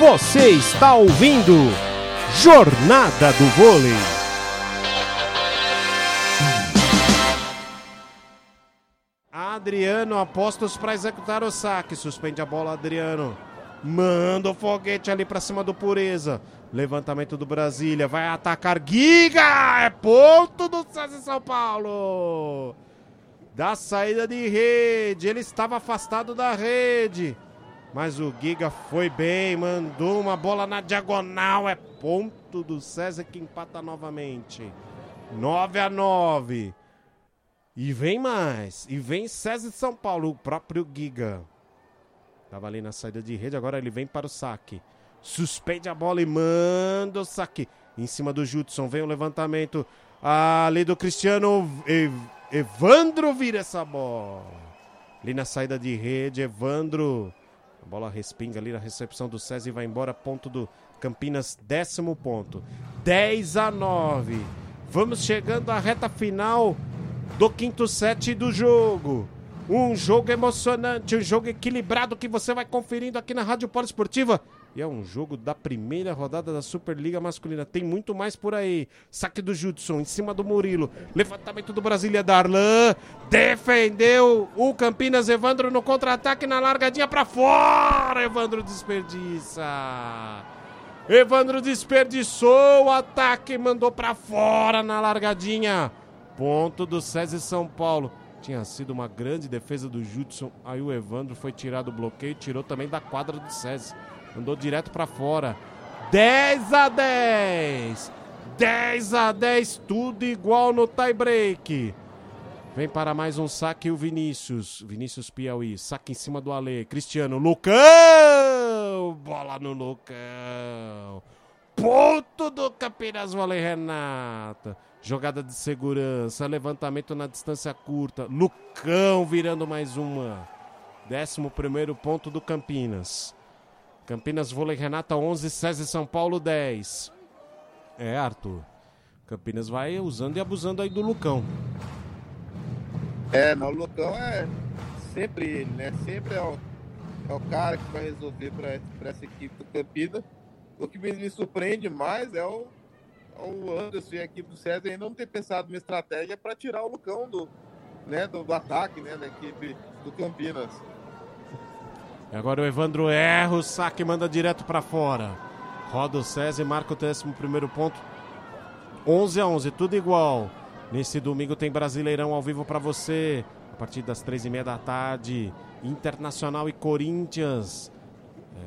Você está ouvindo Jornada do Vôlei. Adriano apostos para executar o saque. Suspende a bola, Adriano. Manda o foguete ali para cima do Pureza. Levantamento do Brasília. Vai atacar Giga. É ponto do César São Paulo. Da saída de rede. Ele estava afastado da rede. Mas o Giga foi bem, mandou uma bola na diagonal. É ponto do César que empata novamente. 9 a 9. E vem mais. E vem César de São Paulo, o próprio Giga. Tava ali na saída de rede, agora ele vem para o saque. Suspende a bola e manda o saque. Em cima do Judson, vem o levantamento. Ali do Cristiano. Evandro vira essa bola. Ali na saída de rede, Evandro a bola respinga ali na recepção do César e vai embora. Ponto do Campinas, décimo ponto. 10 a 9. Vamos chegando à reta final do quinto set do jogo. Um jogo emocionante, um jogo equilibrado que você vai conferindo aqui na Rádio Polo Esportiva. E é um jogo da primeira rodada da Superliga Masculina. Tem muito mais por aí. Saque do Judson em cima do Murilo. Levantamento do Brasília Darlan. Defendeu o Campinas Evandro no contra-ataque na largadinha para fora. Evandro desperdiça. Evandro desperdiçou o ataque, mandou para fora na largadinha. Ponto do César São Paulo. Tinha sido uma grande defesa do Judson. Aí o Evandro foi tirado do bloqueio, tirou também da quadra do César. Mandou direto para fora. 10 a 10. 10 a 10, tudo igual no tie break. Vem para mais um saque o Vinícius. Vinícius Piauí. Saque em cima do Ale. Cristiano. Lucão! Bola no Lucão. Ponto do Campinas Vôlei Renata. Jogada de segurança. Levantamento na distância curta. Lucão virando mais uma. Décimo primeiro ponto do Campinas. Campinas Vôlei Renata 11, César São Paulo 10. É, Arthur. Campinas vai usando e abusando aí do Lucão. É, não, o Lucão é sempre ele, né? Sempre é o, é o cara que vai resolver para essa equipe do Campinas. O que me, me surpreende mais é o, é o Anderson e a equipe do César ainda não ter pensado uma estratégia para tirar o Lucão do, né, do, do ataque né, da equipe do Campinas. E agora o Evandro erra o saque manda direto para fora. Roda o César e marca o 11 ponto. 11 a 11, tudo igual. Nesse domingo tem Brasileirão ao vivo para você. A partir das três e meia da tarde. Internacional e Corinthians.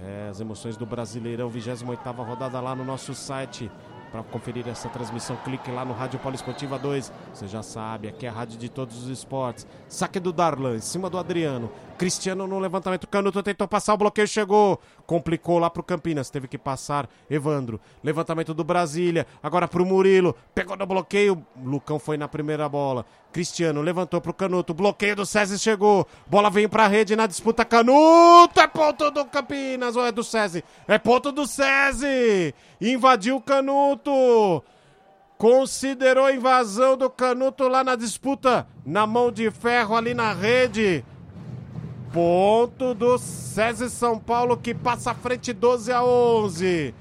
É, as emoções do Brasileirão, 28 rodada lá no nosso site para conferir essa transmissão, clique lá no Rádio Poliesportiva 2. Você já sabe, aqui é a rádio de todos os esportes. Saque do Darlan, em cima do Adriano. Cristiano no levantamento. Canuto tentou passar, o bloqueio chegou. Complicou lá pro Campinas, teve que passar. Evandro, levantamento do Brasília. Agora pro Murilo. Pegou no bloqueio. Lucão foi na primeira bola. Cristiano levantou pro Canuto. Bloqueio do César chegou. Bola veio pra rede na disputa. Canuto é ponto do Campinas ou é do César? É ponto do César. Invadiu o Canuto. Considerou a invasão do Canuto lá na disputa. Na mão de ferro ali na rede. Ponto do César São Paulo que passa à frente 12 a 11.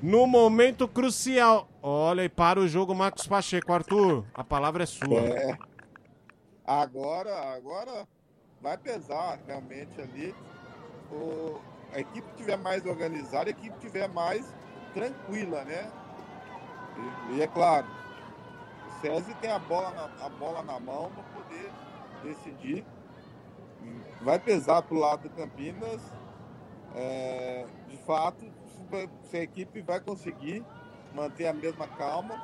No momento crucial. Olha, e para o jogo Marcos Pacheco. Arthur, a palavra é sua. É. Agora, agora vai pesar realmente ali. O, a equipe tiver mais organizada, a equipe tiver mais tranquila, né? E, e é claro, o César tem a bola na, a bola na mão para poder decidir. Vai pesar para o lado do Campinas. É, de fato, se a equipe vai conseguir manter a mesma calma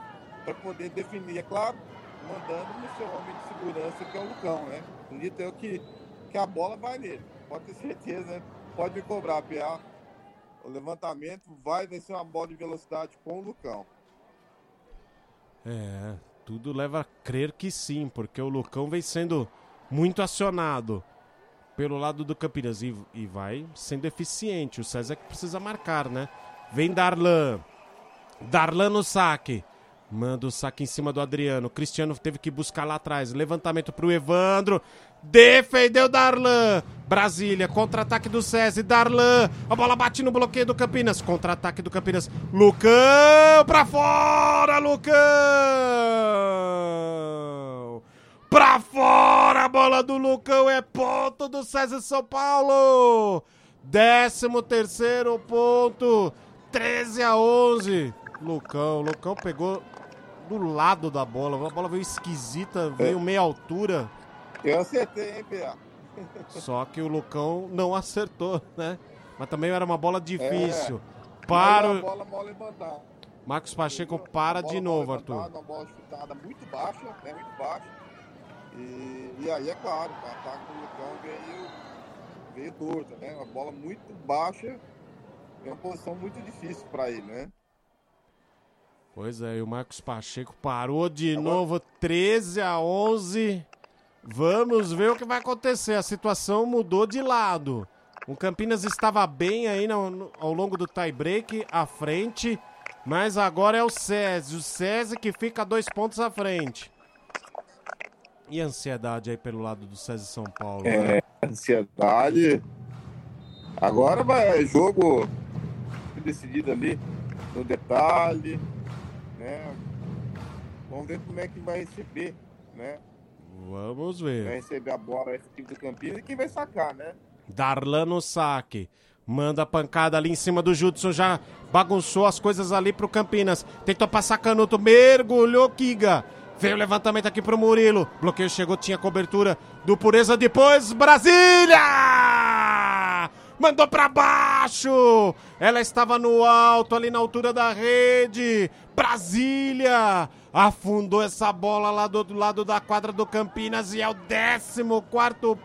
para poder definir. É claro, mandando no seu homem de segurança, que é o Lucão, né? Acredito eu que, que a bola vai nele. Pode ter certeza, né? Pode me cobrar, PA. O levantamento vai vencer uma bola de velocidade com o Lucão. É, tudo leva a crer que sim, porque o Lucão vem sendo muito acionado pelo lado do Campinas e, e vai sendo eficiente. O César que precisa marcar, né? Vem Darlan. Darlan no saque. Manda o saque em cima do Adriano. Cristiano teve que buscar lá atrás. Levantamento pro Evandro. Defendeu Darlan. Brasília, contra-ataque do César. Darlan. A bola bate no bloqueio do Campinas. Contra-ataque do Campinas. Lucão pra fora, Lucão. Pra fora a bola do Lucão. É ponto do César São Paulo. Décimo terceiro ponto. 13 a 11. Lucão, Lucão pegou do lado da bola. A bola veio esquisita, veio meia altura. Eu acertei, hein, Pia? Só que o Lucão não acertou, né? Mas também era uma bola difícil. É, para o... bola levantada. Marcos Pacheco para de novo, Arthur. Uma bola chutada muito baixa, né? Muito baixa. E, e aí, é claro, o ataque do Lucão veio, veio torta, né? Uma bola muito baixa. É uma posição muito difícil para ele, né? Pois é, e o Marcos Pacheco parou de novo, 13 a 11. Vamos ver o que vai acontecer. A situação mudou de lado. O Campinas estava bem aí no, ao longo do tie-break, à frente. Mas agora é o César. O César que fica dois pontos à frente. E a ansiedade aí pelo lado do César São Paulo? É, né? ansiedade. Agora vai jogo decidido ali no detalhe né? Vamos ver como é que vai receber, né? Vamos ver. Vai receber a bola esse time do Campinas e quem vai sacar, né? Darlan no saque. Manda a pancada ali em cima do Judson, já bagunçou as coisas ali pro Campinas. Tentou passar canuto, mergulhou Kiga. Veio o levantamento aqui pro Murilo. Bloqueio chegou, tinha cobertura do Pureza. Depois, Brasília! Mandou para baixo! Ela estava no alto, ali na altura da rede. Brasília! Afundou essa bola lá do outro lado da quadra do Campinas e é o 14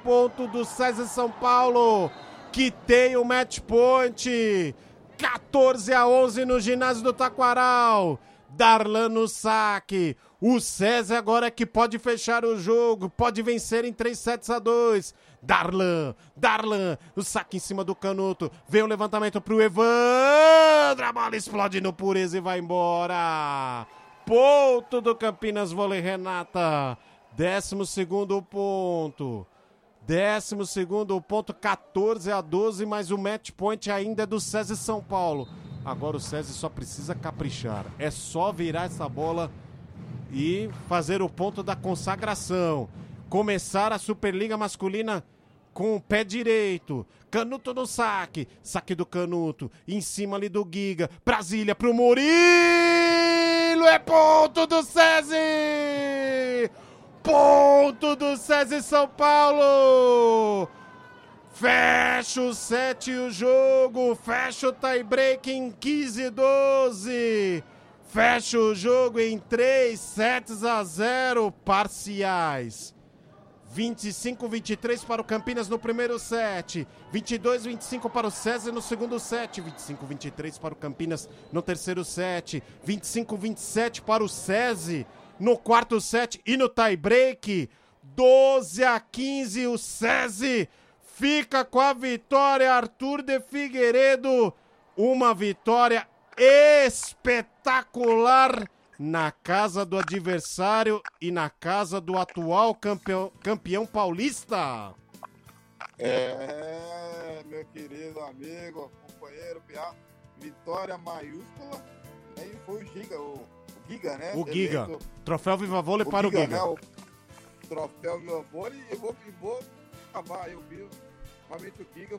ponto do César São Paulo, que tem o match point. 14 a 11 no ginásio do Taquaral. Darlan no saque. O César agora é que pode fechar o jogo, pode vencer em 3 sets a 2. Darlan, Darlan, o saque em cima do Canuto. Vem o levantamento pro Evandro. A bola explode no pureza e vai embora. Ponto do Campinas Vôlei Renata. Décimo segundo ponto. Décimo segundo ponto, 14 a 12, mas o match point ainda é do César São Paulo. Agora o César só precisa caprichar. É só virar essa bola e fazer o ponto da consagração. Começar a Superliga Masculina com o pé direito. Canuto no saque. Saque do Canuto. Em cima ali do Giga. Brasília pro Murilo. É ponto do César. Ponto do César São Paulo. Fecha o 7 o jogo. Fecha o tie break em 15 12. Fecha o jogo em 3 sets a 0 parciais. 25-23 para o Campinas no primeiro set. 22-25 para o César no segundo set. 25-23 para o Campinas no terceiro set. 25-27 para o César no quarto set e no tie break. 12 a 15 o César fica com a vitória Arthur de Figueiredo. Uma vitória espetacular na casa do adversário e na casa do atual campeão, campeão paulista. É, meu querido amigo, companheiro Piá, vitória maiúscula. Aí foi o Giga, o, o Giga, né? O Giga. Eleito, Troféu Viva Vôlei para Giga, o Giga. Né? O troféu Viva Vôlei e vou, vou acabar. Eu vi, realmente o Giga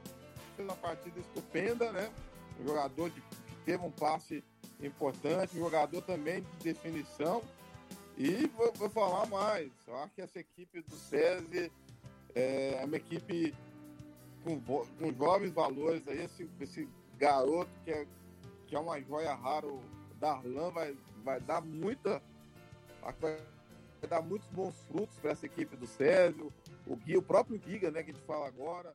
fez uma partida estupenda, né? Um jogador de teve um passe importante, jogador também de definição. E vou, vou falar mais. Eu acho que essa equipe do SESI é uma equipe com, com jovens valores aí. Esse, esse garoto que é, que é uma joia rara, o Darlan, vai, vai dar muita. Vai dar muitos bons frutos para essa equipe do Césio, o Gui, o próprio Giga, né, que a gente fala agora.